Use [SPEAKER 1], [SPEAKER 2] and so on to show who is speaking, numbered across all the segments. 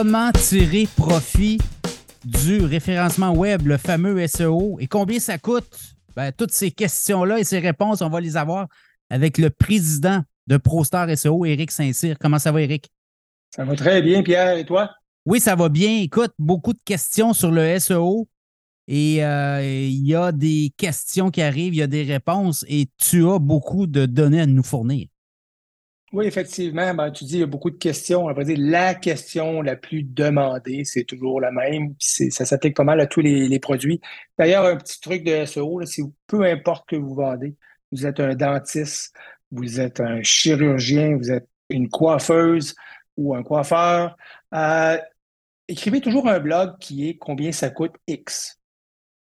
[SPEAKER 1] Comment tirer profit du référencement web, le fameux SEO, et combien ça coûte? Ben, toutes ces questions-là et ces réponses, on va les avoir avec le président de ProStar SEO, Éric Saint-Cyr. Comment ça va, Éric?
[SPEAKER 2] Ça va très bien, Pierre, et toi?
[SPEAKER 1] Oui, ça va bien. Écoute, beaucoup de questions sur le SEO. Et euh, il y a des questions qui arrivent, il y a des réponses et tu as beaucoup de données à nous fournir.
[SPEAKER 2] Oui, effectivement. Ben, tu dis il y a beaucoup de questions. On va dire la question la plus demandée, c'est toujours la même. Ça s'applique pas mal à tous les, produits. D'ailleurs, un petit truc de SEO, c'est peu importe que vous vendez, vous êtes un dentiste, vous êtes un chirurgien, vous êtes une coiffeuse ou un coiffeur, euh, écrivez toujours un blog qui est combien ça coûte X.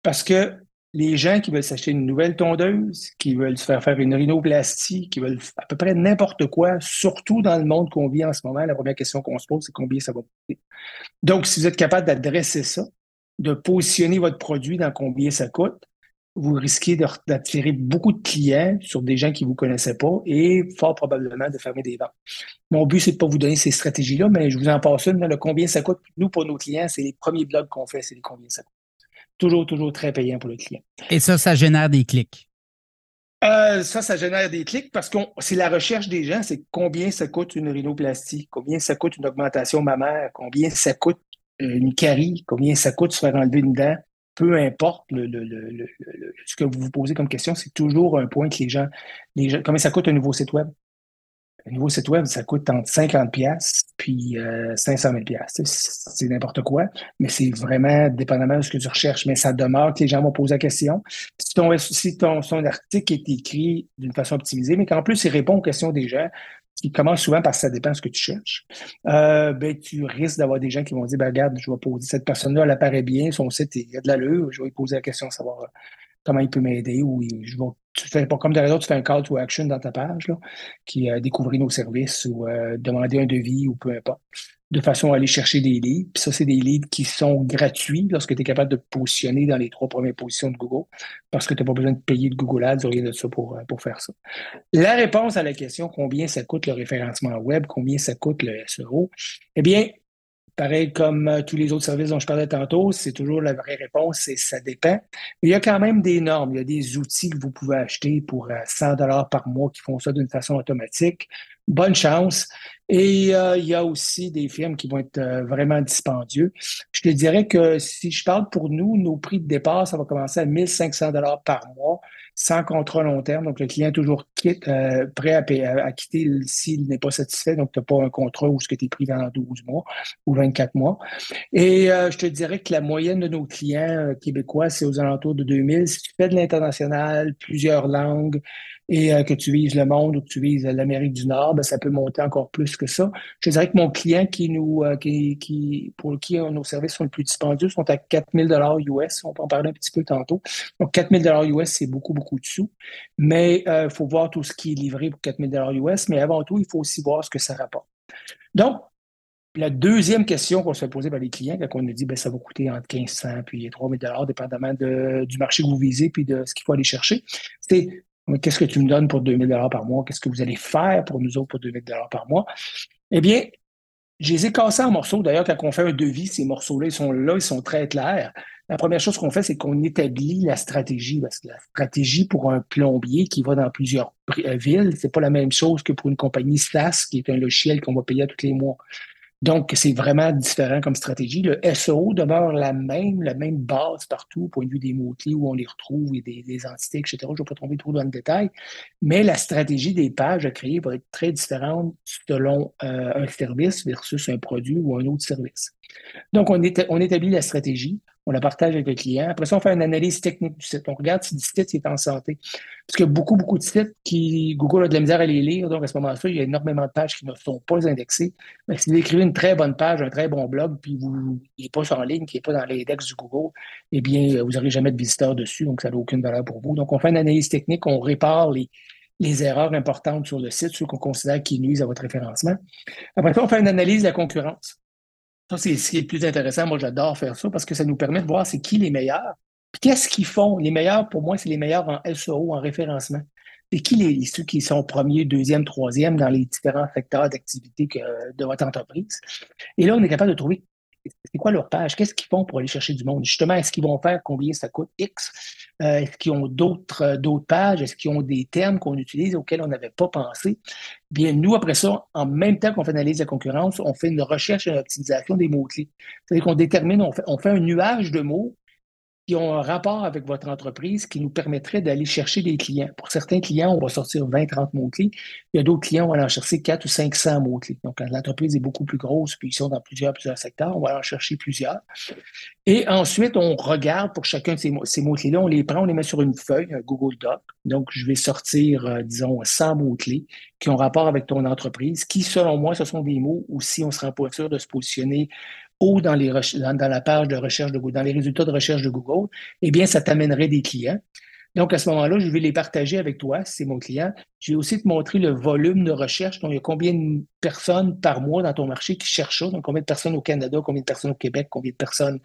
[SPEAKER 2] Parce que les gens qui veulent s'acheter une nouvelle tondeuse, qui veulent se faire faire une rhinoplastie, qui veulent à peu près n'importe quoi, surtout dans le monde qu'on vit en ce moment, la première question qu'on se pose, c'est combien ça va coûter. Donc, si vous êtes capable d'adresser ça, de positionner votre produit dans combien ça coûte, vous risquez d'attirer beaucoup de clients sur des gens qui ne vous connaissaient pas et fort probablement de fermer des ventes. Mon but, c'est de pas vous donner ces stratégies-là, mais je vous en passe une. le combien ça coûte, nous, pour nos clients, c'est les premiers blogs qu'on fait, c'est les combien ça coûte. Toujours, toujours très payant pour le client.
[SPEAKER 1] Et ça, ça génère des clics?
[SPEAKER 2] Euh, ça, ça génère des clics parce que c'est la recherche des gens, c'est combien ça coûte une rhinoplastie, combien ça coûte une augmentation mammaire, combien ça coûte une carie, combien ça coûte se faire enlever une dent. Peu importe ce que vous vous posez comme question, c'est toujours un point que les gens, les gens, combien ça coûte un nouveau site web? Un nouveau site web, ça coûte entre 50 pièces puis 500 000 pièces. C'est n'importe quoi, mais c'est vraiment dépendamment de ce que tu recherches. Mais ça demeure que les gens vont poser la question. Si ton, si ton, article est écrit d'une façon optimisée, mais qu'en plus, il répond aux questions des gens, qui commence souvent par ça dépend de ce que tu cherches, euh, ben, tu risques d'avoir des gens qui vont dire, ben, regarde, je vais poser cette personne-là, elle apparaît bien, son site, il y a de l'allure, je vais lui poser la question, savoir comment il peut m'aider ou je vais tu fais pas comme tu fais un call to action dans ta page, qui a découvrir nos services ou euh, demander un devis ou peu importe, de façon à aller chercher des leads. Puis ça, c'est des leads qui sont gratuits lorsque tu es capable de positionner dans les trois premières positions de Google, parce que tu n'as pas besoin de payer de Google Ads ou rien de ça pour, euh, pour faire ça. La réponse à la question combien ça coûte le référencement web, combien ça coûte le SEO, eh bien, Pareil comme euh, tous les autres services dont je parlais tantôt, c'est toujours la vraie réponse, c'est ça dépend. il y a quand même des normes, il y a des outils que vous pouvez acheter pour 100 euh, dollars par mois qui font ça d'une façon automatique. Bonne chance. Et euh, il y a aussi des firmes qui vont être vraiment dispendieux. Je te dirais que si je parle pour nous, nos prix de départ, ça va commencer à 1500 dollars par mois sans contrat long terme. Donc, le client est toujours quitte, euh, prêt à, quitter s'il n'est pas satisfait. Donc, tu n'as pas un contrat où ce que tu es pris dans 12 mois ou 24 mois. Et euh, je te dirais que la moyenne de nos clients euh, québécois, c'est aux alentours de 2000. Si tu fais de l'international, plusieurs langues, et euh, que tu vises le monde ou que tu vises l'Amérique du Nord, ben, ça peut monter encore plus que ça. Je dirais que mon client qui nous, euh, qui, pour qui nos services sont les plus dispendieux sont à 4000 dollars US. On peut en parler un petit peu tantôt. Donc, 4000 dollars US, c'est beaucoup, beaucoup de sous. Mais il euh, faut voir tout ce qui est livré pour 4000 dollars US. Mais avant tout, il faut aussi voir ce que ça rapporte. Donc, la deuxième question qu'on se fait poser par les clients, quand on nous dit ben, ça va coûter entre 1500 et 3000 dollars, dépendamment de, du marché que vous visez puis de ce qu'il faut aller chercher, c'est Qu'est-ce que tu me donnes pour 2000 dollars par mois? Qu'est-ce que vous allez faire pour nous autres pour 2000 dollars par mois? Eh bien, je les ai cassés en morceaux. D'ailleurs, quand on fait un devis, ces morceaux-là, ils sont là, ils sont très clairs. La première chose qu'on fait, c'est qu'on établit la stratégie. Parce que la stratégie pour un plombier qui va dans plusieurs euh, villes, c'est pas la même chose que pour une compagnie SaaS, qui est un logiciel qu'on va payer tous les mois. Donc, c'est vraiment différent comme stratégie. Le SEO demeure la même, la même base partout, au point de vue des mots-clés où on les retrouve et des, entités, etc. Je ne vais pas tomber trop dans le détail. Mais la stratégie des pages à créer va être très différente selon euh, un service versus un produit ou un autre service. Donc, on, on établit la stratégie on la partage avec le client. Après ça, on fait une analyse technique du site. On regarde si le site est en santé. Parce qu'il y a beaucoup, beaucoup de sites qui, Google a de la misère à les lire. Donc, à ce moment-là, il y a énormément de pages qui ne sont pas indexées. Mais si vous écrivez une très bonne page, un très bon blog, puis vous, il n'est pas en ligne, qui n'est pas dans l'index du Google, eh bien, vous n'aurez jamais de visiteurs dessus. Donc, ça n'a aucune valeur pour vous. Donc, on fait une analyse technique, on répare les, les erreurs importantes sur le site, ceux qu'on considère qui nuisent à votre référencement. Après ça, on fait une analyse de la concurrence. Ça, c'est ce qui est le plus intéressant. Moi, j'adore faire ça parce que ça nous permet de voir c'est qui les meilleurs. Puis qu'est-ce qu'ils font? Les meilleurs, pour moi, c'est les meilleurs en SEO, en référencement. et qui les, ceux qui sont premier, deuxième, troisième dans les différents secteurs d'activité de votre entreprise? Et là, on est capable de trouver c'est quoi leur page? Qu'est-ce qu'ils font pour aller chercher du monde? Justement, est-ce qu'ils vont faire combien ça coûte? X? Euh, est-ce qu'ils ont d'autres, euh, d'autres pages? Est-ce qu'ils ont des termes qu'on utilise auxquels on n'avait pas pensé? Bien, nous, après ça, en même temps qu'on fait l'analyse de la concurrence, on fait une recherche et une optimisation des mots-clés. C'est-à-dire qu'on détermine, on fait, on fait un nuage de mots qui ont un rapport avec votre entreprise qui nous permettrait d'aller chercher des clients. Pour certains clients, on va sortir 20, 30 mots-clés. Il y a d'autres clients, on va en chercher 4 ou 500 mots-clés. Donc, quand l'entreprise est beaucoup plus grosse, puis ils sont dans plusieurs, plusieurs secteurs, on va en chercher plusieurs. Et ensuite, on regarde pour chacun de ces, ces mots-clés-là, on les prend, on les met sur une feuille, un Google Doc. Donc, je vais sortir, euh, disons, 100 mots-clés qui ont rapport avec ton entreprise, qui, selon moi, ce sont des mots où si on se rend pas sûr de se positionner ou dans, les dans, la page de recherche de Google, dans les résultats de recherche de Google, eh bien, ça t'amènerait des clients. Donc, à ce moment-là, je vais les partager avec toi, c'est mon client. Je vais aussi te montrer le volume de recherche. Donc, il y a combien de personnes par mois dans ton marché qui cherchent ça? Donc, combien de personnes au Canada, combien de personnes au Québec, combien de personnes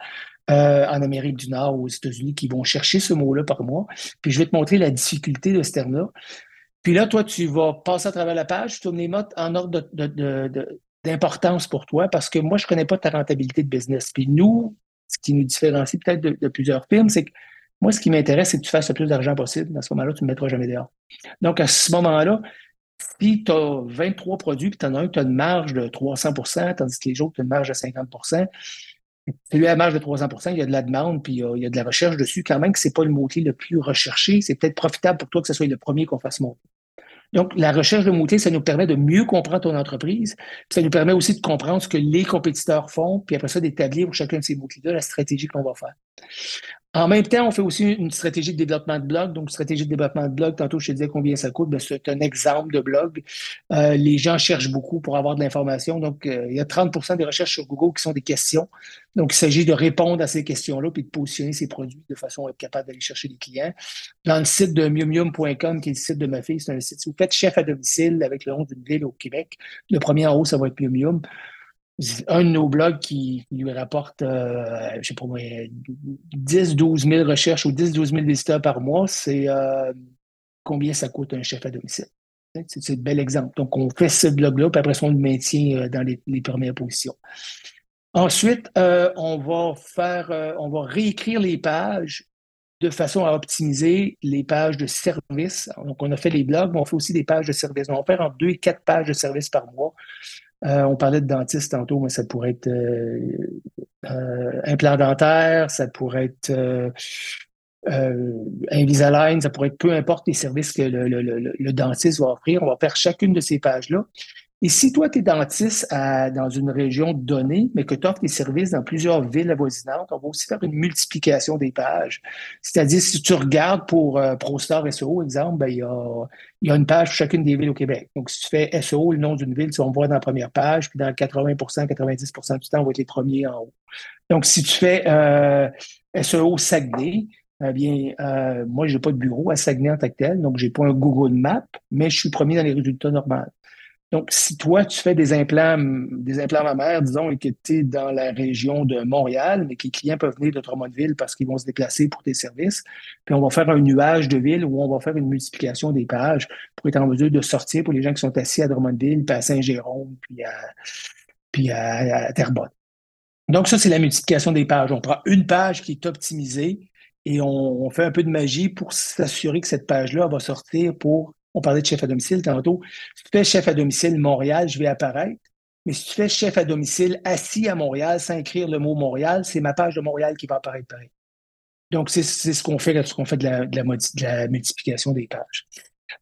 [SPEAKER 2] euh, en Amérique du Nord ou aux États-Unis qui vont chercher ce mot-là par mois? Puis, je vais te montrer la difficulté de ce terme-là. Puis là, toi, tu vas passer à travers la page, tu tournes les mots en ordre de, d'importance pour toi parce que moi, je ne connais pas ta rentabilité de business. Puis nous, ce qui nous différencie peut-être de, plusieurs firmes, c'est que moi, ce qui m'intéresse, c'est que tu fasses le plus d'argent possible. À ce moment-là, tu ne me mettras jamais dehors. Donc, à ce moment-là, si tu as 23 produits, puis tu en as un tu as une marge de 300% tandis que les autres, tu as une marge de 50% celui à la marge de 300% il y a de la demande, puis il y a, de la recherche dessus. Quand même que ce n'est pas le mot-clé le plus recherché, c'est peut-être profitable pour toi que ce soit le premier qu'on fasse monter. Donc, la recherche de mots-clés, ça nous permet de mieux comprendre ton entreprise. ça nous permet aussi de comprendre ce que les compétiteurs font, puis après ça, d'établir pour chacun de ces mots-clés-là la stratégie qu'on va faire. En même temps, on fait aussi une stratégie de développement de blog. Donc, stratégie de développement de blog, tantôt je te disais combien ça coûte, ben, c'est un exemple de blog. Euh, les gens cherchent beaucoup pour avoir de l'information. Donc, euh, il y a 30% des recherches sur Google qui sont des questions. Donc, il s'agit de répondre à ces questions-là puis de positionner ces produits de façon à être capable d'aller chercher des clients. Dans le site de miumium.com, qui est le site de ma fille, c'est un site, si vous faites chef à domicile avec le nom d'une ville au Québec, le premier en haut, ça va être Miumium un de nos blogs qui lui rapporte, euh, je sais pas moi, 10, 12 000 recherches ou 10, 12 000 visiteurs par mois, c'est euh, combien ça coûte un chef à domicile. C'est un bel exemple. Donc, on fait ce blog-là, puis après on le maintient euh, dans les, premières positions. Ensuite, on va faire, on va réécrire les pages de façon à optimiser les pages de service. Donc, on a fait les blogs, mais on fait aussi des pages de service. On va faire en deux et quatre pages de service par mois euh, on parlait de dentiste tantôt, mais ça pourrait être euh, euh, implant dentaire, ça pourrait être Invisalign, ça pourrait être peu importe les services que le, le, dentiste va offrir. On va faire chacune de ces pages-là et si toi, tu es dentiste dans une région donnée, mais que tu offres tes services dans plusieurs villes avoisinantes, on va aussi faire une multiplication des pages. C'est-à-dire, si tu regardes pour euh, ProStar SEO, exemple, ben, il, y a, une page pour chacune des villes au Québec. Donc, si tu fais SEO, le nom d'une ville, tu vas me voir dans la première page, puis dans 80% 90% du temps, on va être les premiers en haut. Donc, si tu fais euh, SEO Saguenay, eh bien, euh, moi, je n'ai pas de bureau à Saguenay en tant que tel, donc je n'ai pas un Google Map, mais je suis premier dans les résultats normaux. Donc, si toi, tu fais des implants, des implants mammaires, disons, et que tu es dans la région de Montréal, mais que les clients peuvent venir de Drummondville parce qu'ils vont se déplacer pour tes services, puis on va faire un nuage de ville où on va faire une multiplication des pages pour être en mesure de sortir pour les gens qui sont assis à Drummondville, puis à Saint-Jérôme, puis à, puis à, Terrebonne. Donc, ça, c'est la multiplication des pages. On prend une page qui est optimisée et on fait un peu de magie pour s'assurer que cette page-là va sortir pour on parlait de chef à domicile tantôt. Si tu fais chef à domicile Montréal, je vais apparaître. Mais si tu fais chef à domicile assis à Montréal sans écrire le mot Montréal, c'est ma page de Montréal qui va apparaître pareil. Donc, c'est ce qu'on fait lorsqu'on fait de la, de, la, multiplication des pages.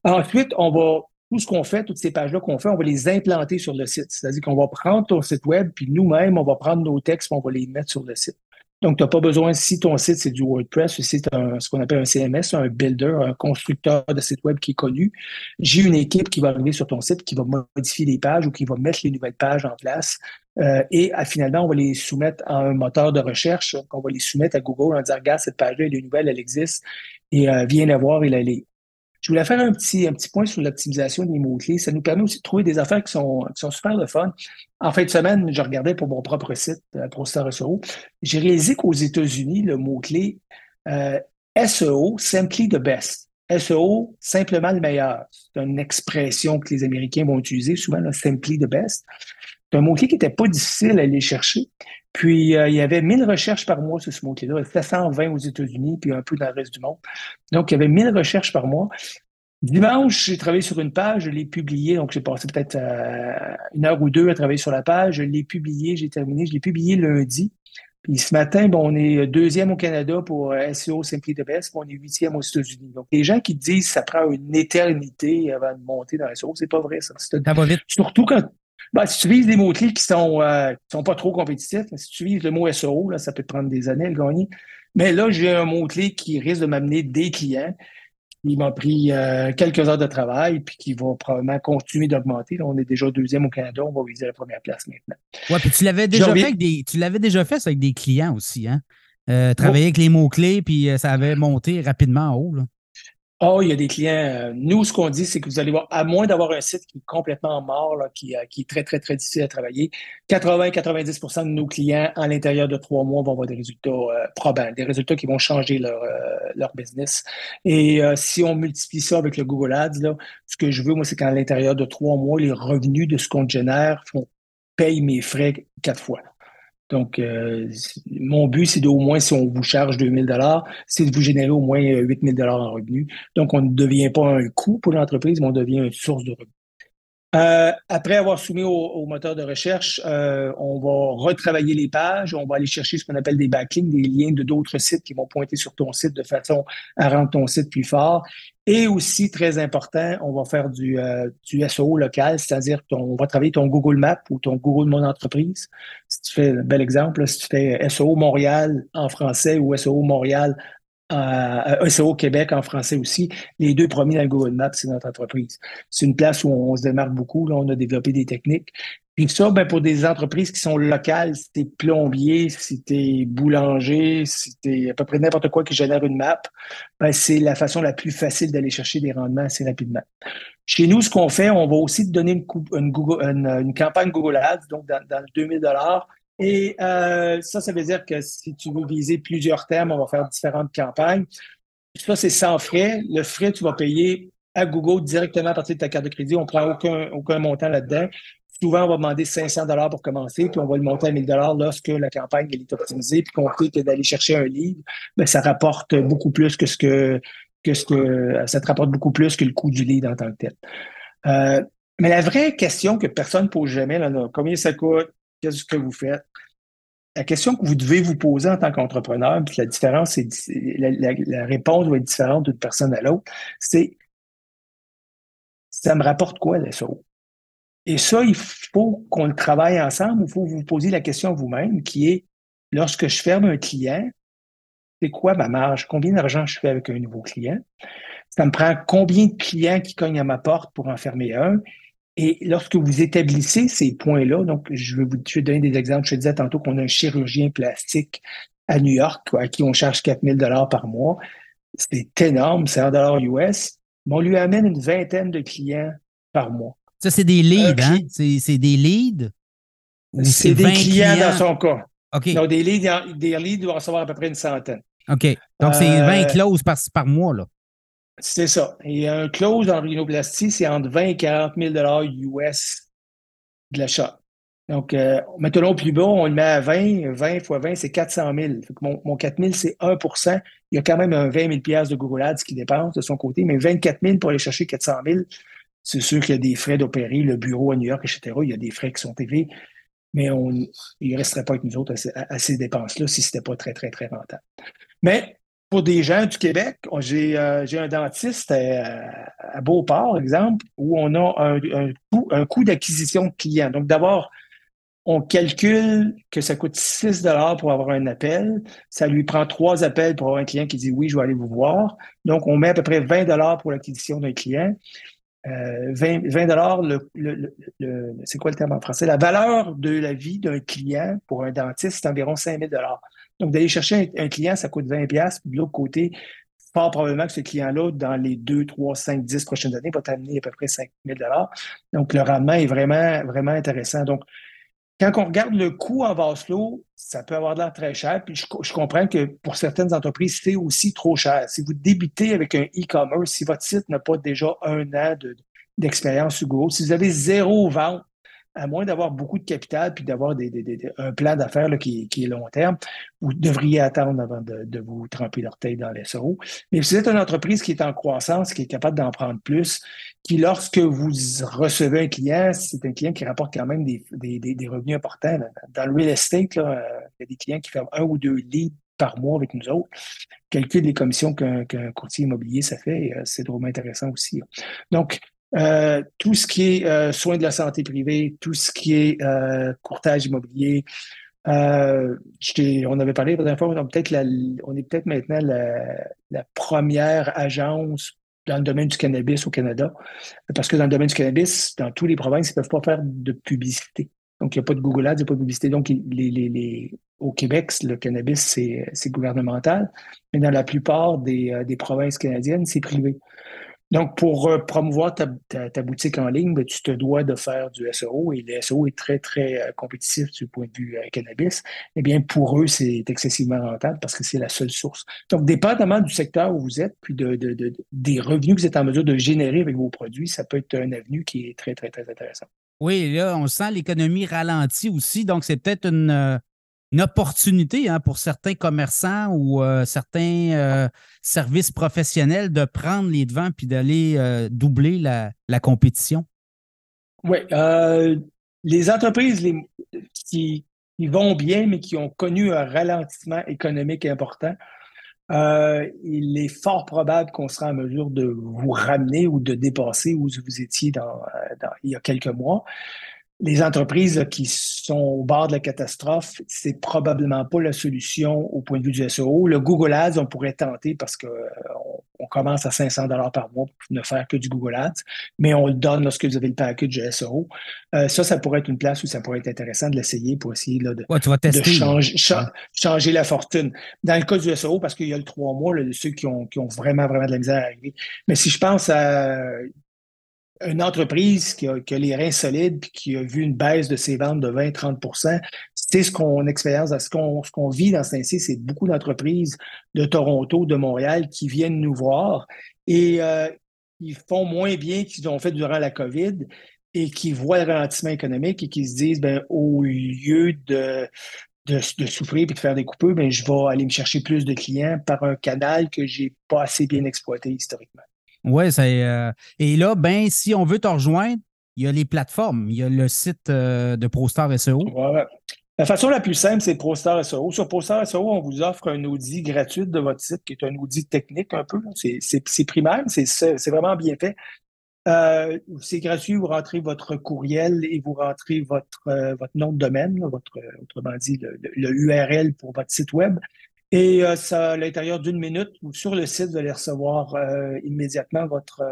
[SPEAKER 2] Ensuite, on va, tout ce qu'on fait, toutes ces pages-là qu'on fait, on va les implanter sur le site. C'est-à-dire qu'on va prendre ton site web, puis nous-mêmes, on va prendre nos textes, on va les mettre sur le site. Donc, tu n'as pas besoin, si ton site, c'est du WordPress, ou c'est ce qu'on appelle un CMS, un builder, un constructeur de site web qui est connu, j'ai une équipe qui va arriver sur ton site, qui va modifier les pages ou qui va mettre les nouvelles pages en place. Euh, et finalement, on va les soumettre à un moteur de recherche. on va les soumettre à Google en disant, regarde, cette page-là, elle est nouvelle, elle existe, et euh, viens la voir et la lire. Je voulais faire un petit, un petit point sur l'optimisation des mots-clés. Ça nous permet aussi de trouver des affaires qui sont, qui sont super le fun. En fin de semaine, je regardais pour mon propre site, euh, ProStar SEO. J'ai réalisé qu'aux États-Unis, le mot-clé euh, SEO, Simply the Best. SEO, simplement le meilleur. C'est une expression que les Américains vont utiliser souvent, simply the best. C'est un mot-clé qui n'était pas difficile à aller chercher. Puis, euh, il y avait 1000 recherches par mois sur ce mot-clé-là. C'était 120 aux États-Unis, puis un peu dans le reste du monde. Donc, il y avait 1000 recherches par mois. Dimanche, j'ai travaillé sur une page, je l'ai publié. Donc, j'ai passé peut-être euh, une heure ou deux à travailler sur la page. Je l'ai publié, j'ai terminé. Je l'ai publié lundi. Puis ce matin, bon, on est deuxième au Canada pour euh, SEO Simply the Best, puis on est huitième aux États-Unis. Donc, les gens qui disent que ça prend une éternité avant de monter dans SEO, c'est pas vrai, ça. Ça
[SPEAKER 1] va vite.
[SPEAKER 2] Surtout quand, ben, si tu vises des mots-clés qui sont, euh, qui sont pas trop compétitifs, si tu vises le mot SEO, là, ça peut te prendre des années à le gagner. Mais là, j'ai un mot-clé qui risque de m'amener des clients il m'a pris euh, quelques heures de travail, puis qui va probablement continuer d'augmenter. On est déjà deuxième au Canada, on va viser la première place maintenant.
[SPEAKER 1] Oui, puis tu l'avais déjà fait avec des, tu l'avais déjà fait avec des clients aussi, hein? Euh, travailler avec les mots-clés, puis ça avait monté rapidement en haut. Là.
[SPEAKER 2] Oh, il y a des clients. Euh, nous, ce qu'on dit, c'est que vous allez voir, à moins d'avoir un site qui est complètement mort, là, qui, euh, qui, est très, très, très difficile à travailler, 80-90% de nos clients, en l'intérieur de trois mois, vont avoir des résultats euh, probants, des résultats qui vont changer leur, leur business. Et si on multiplie ça avec le Google Ads, là, ce que je veux, moi, c'est qu'à l'intérieur de trois mois, les revenus de ce qu'on génère font, payent mes frais quatre fois. Donc, euh, mon but, c'est d'au moins, si on vous charge 2000 dollars, c'est de vous générer au moins 8000 dollars en revenus. Donc, on ne devient pas un coût pour l'entreprise, mais on devient une source de revenus. Euh, après avoir soumis au, moteur de recherche, euh, on va retravailler les pages, on va aller chercher ce qu'on appelle des backlinks, des liens de d'autres sites qui vont pointer sur ton site de façon à rendre ton site plus fort. Et aussi, très important, on va faire du, euh, SEO local, c'est-à-dire qu'on va travailler ton Google Maps ou ton Google mon entreprise. Si tu fais un bel exemple, si tu fais SEO Montréal en français ou SEO Montréal euh, SEO Québec en français aussi. Les deux premiers dans le Google Maps, c'est notre entreprise. C'est une place où on se démarque beaucoup. Là, on a développé des techniques. Puis ça, ben, pour des entreprises qui sont locales, si t'es plombier, si t'es boulanger, si t'es à peu près n'importe quoi qui génère une map, ben, c'est la façon la plus facile d'aller chercher des rendements assez rapidement. Chez nous, ce qu'on fait, on va aussi te donner une, campagne Google Ads, donc dans, dans 2000 dollars et euh, ça, ça veut dire que si tu veux viser plusieurs termes, on va faire différentes campagnes. Ça, c'est sans frais. Le frais, tu vas payer à Google directement à partir de ta carte de crédit. On ne prend aucun, aucun montant là-dedans. Souvent, on va demander 500 dollars pour commencer, puis on va le monter à 1000 dollars lorsque la campagne est optimisée, puis sait que d'aller chercher un livre, ben, ça rapporte beaucoup plus que ce que, que ce que ça te rapporte beaucoup plus que le coût du lead en tant que tel. Euh, mais la vraie question que personne ne pose jamais, là, combien ça coûte, qu'est-ce que vous faites? La question que vous devez vous poser en tant qu'entrepreneur, puis la différence, c'est la, réponse va être différente d'une personne à l'autre, c'est ça me rapporte quoi le SEO? Et ça, il faut qu'on le travaille ensemble, il faut vous poser la question vous-même, qui est lorsque je ferme un client, c'est quoi ma marge? Combien d'argent je fais avec un nouveau client? Ça me prend combien de clients qui cognent à ma porte pour en fermer un? Et lorsque vous établissez ces points-là, donc je vais vous donner des exemples. Je disais tantôt qu'on a un chirurgien plastique à New York à qui on charge 4000 dollars par mois. C'est énorme, c'est un dollar US. Mais on lui amène une vingtaine de clients par mois.
[SPEAKER 1] Ça, c'est des leads, hein? C'est des leads?
[SPEAKER 2] C'est des clients, dans son cas. OK. Donc, des leads, des leads doivent recevoir à peu près une centaine.
[SPEAKER 1] OK. Donc, c'est 20 euh, clauses par, par mois, là.
[SPEAKER 2] C'est ça. Et un close en rhinoplastie, c'est entre 20 et 40 000 US de l'achat. Donc, euh, maintenant, plus bas, on le met à 20. 20 fois 20, c'est 400 000. mon, mon 4 000, c'est 1% Il y a quand même un 20 000 de Google Ads qui dépense de son côté, mais 24 000 pour aller chercher 400 000, c'est sûr qu'il y a des frais d'opérer, le bureau à New York, etc. Il y a des frais qui sont élevés, mais on, il ne resterait pas avec nous autres à, ces dépenses-là si ce n'était pas très, très, très rentable. Mais pour des gens du Québec, j'ai euh, un dentiste à, à, Beauport, exemple, où on a un, coût, un coût d'acquisition de clients. Donc, d'abord, on calcule que ça coûte 6 pour avoir un appel. Ça lui prend trois appels pour avoir un client qui dit oui, je vais aller vous voir. Donc, on met à peu près 20 pour l'acquisition d'un client. 20, 20 le, c'est quoi le terme en français? La valeur de la vie d'un client pour un dentiste, c'est environ 5 000 donc, d'aller chercher un, client, ça coûte 20$. Puis de l'autre côté, fort probablement que ce client-là, dans les 2, 3, 5, 10 prochaines années, va t'amener à peu près 5 000 Donc, le rendement est vraiment, vraiment intéressant. Donc, quand on regarde le coût en vase ça peut avoir l'air très cher. Puis je, comprends que pour certaines entreprises, c'est aussi trop cher. Si vous débutez avec un e-commerce, si votre site n'a pas déjà un an d'expérience sur Google, si vous avez zéro vente, à moins d'avoir beaucoup de capital puis d'avoir un plan d'affaires qui, est long terme, vous devriez attendre avant de, vous tremper l'orteil dans les SEO. Mais si vous êtes une entreprise qui est en croissance, qui est capable d'en prendre plus, qui, lorsque vous recevez un client, c'est un client qui rapporte quand même des, revenus importants. Dans le real estate, euh, il y a des clients qui font un ou deux leads par mois avec nous autres. Calcul des commissions qu'un courtier immobilier, ça fait, euh, c'est drôlement intéressant aussi. Donc, euh, tout ce qui est euh, soins de la santé privée, tout ce qui est euh, courtage immobilier. on avait parlé la dernière fois, on, peut-être on est peut-être maintenant la, première agence dans le domaine du cannabis au Canada. Parce que dans le domaine du cannabis, dans tous les provinces, ils ne peuvent pas faire de publicité. Donc, il n'y a pas de Google Ads, il n'y a pas de publicité. Donc, les, au Québec, le cannabis, c'est gouvernemental. Mais dans la plupart des, des provinces canadiennes, c'est privé. Donc, pour euh, promouvoir ta, boutique en ligne, ben, tu te dois de faire du SEO et le SEO est très, très euh, compétitif du point de vue euh, cannabis. Eh bien, pour eux, c'est excessivement rentable parce que c'est la seule source. Donc, dépendamment du secteur où vous êtes, puis de, des revenus que vous êtes en mesure de générer avec vos produits, ça peut être un avenue qui est très, très, très intéressant.
[SPEAKER 1] Oui, là, on sent l'économie ralentie aussi. Donc, c'est peut-être une, une opportunité hein, pour certains commerçants ou euh, certains euh, services professionnels de prendre les devants puis d'aller euh, doubler la, compétition?
[SPEAKER 2] Oui. les entreprises qui, vont bien, mais qui ont connu un ralentissement économique important, il est fort probable qu'on sera en mesure de vous ramener ou de dépasser où vous étiez il y a quelques mois les entreprises qui sont au bord de la catastrophe, c'est probablement pas la solution au point de vue du SEO. Le Google Ads, on pourrait tenter parce qu'on euh, on commence à 500 dollars par mois pour ne faire que du Google Ads, mais on le donne lorsque vous avez le package du SEO. Euh, ça, ça pourrait être une place où ça pourrait être intéressant de l'essayer pour essayer de, changer, la fortune. Dans le cas du SEO, parce qu'il y a le trois mois, là, ceux qui ont, qui ont vraiment, vraiment de la misère à arriver. Mais si je pense à une entreprise qui a, les reins solides puis qui a vu une baisse de ses ventes de 20-30% c'est ce qu'on expérience, ce qu'on ce vit dans Saint-Cyr, c'est beaucoup d'entreprises de Toronto, de Montréal qui viennent nous voir et euh, ils font moins bien qu'ils ont fait durant la COVID et qui voient le ralentissement économique et qui se disent ben au lieu de de, souffrir et de faire des coupeux, ben, je vais aller me chercher plus de clients par un canal que j'ai pas assez bien exploité historiquement.
[SPEAKER 1] Oui, c'est. Euh, et là, ben, si on veut te rejoindre, il y a les plateformes. Il y a le site euh, de ProStar SEO.
[SPEAKER 2] La façon la plus simple, c'est ProStar SEO. Sur ProStar SEO, on vous offre un audit gratuit de votre site, qui est un audit technique un peu. C'est primaire, c'est vraiment bien fait. Euh, c'est gratuit, vous rentrez votre courriel et vous rentrez votre, votre nom de domaine, votre, autrement dit, le, URL pour votre site web. Et euh, ça, à l'intérieur d'une minute, sur le site, vous allez recevoir euh, immédiatement votre,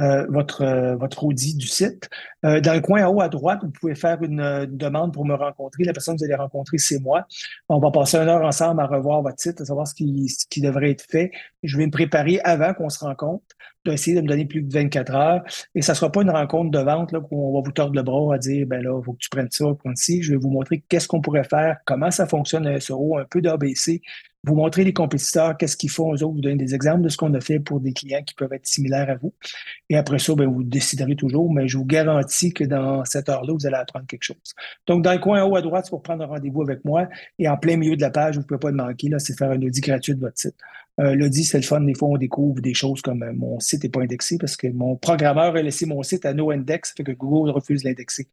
[SPEAKER 2] euh, votre, votre audit du site. dans le coin en haut à droite, vous pouvez faire une, demande pour me rencontrer. La personne que vous allez rencontrer, c'est moi. On va passer une heure ensemble à revoir votre site, à savoir ce qui, ce qui devrait être fait. Je vais me préparer avant qu'on se rencontre essayer de me donner plus de 24 heures. Et ça ne sera pas une rencontre de vente là, où on va vous tordre le bras à dire, ben là, il faut que tu prennes ça, prendre ci. Je vais vous montrer qu'est-ce qu'on pourrait faire, comment ça fonctionne le SEO, un peu d'ABC, vous montrer les compétiteurs, qu'est-ce qu'ils font, eux autres, vous donner des exemples de ce qu'on a fait pour des clients qui peuvent être similaires à vous. Et après ça, ben, vous déciderez toujours, mais je vous garantis que dans cette heure-là, vous allez apprendre quelque chose. Donc, dans le coin en haut à droite, c'est pour prendre un rendez-vous avec moi. Et en plein milieu de la page, vous ne pouvez pas le manquer, c'est faire un audit gratuit de votre site. Euh, L'audit, c'est le fun. Des fois, on découvre des choses comme euh, mon site n'est pas indexé parce que mon programmeur a laissé mon site à no index, fait que Google refuse l'indexer.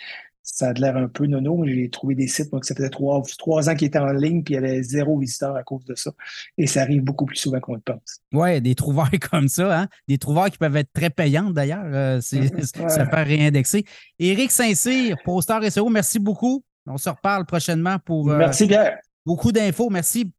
[SPEAKER 2] Ça a l'air un peu nono. J'ai trouvé des sites, moi, que ça faisait trois, trois ans qu'ils étaient en ligne, puis il y avait zéro visiteur à cause de ça. Et ça arrive beaucoup plus souvent qu'on le pense.
[SPEAKER 1] Oui, des trouvailles comme ça, hein? des trouvailles qui peuvent être très payantes d'ailleurs. Euh, ça fait réindexer. Éric Saint-Cyr, Poster SEO, merci beaucoup. On se reparle prochainement pour
[SPEAKER 2] merci, Pierre.
[SPEAKER 1] beaucoup d'infos. Merci.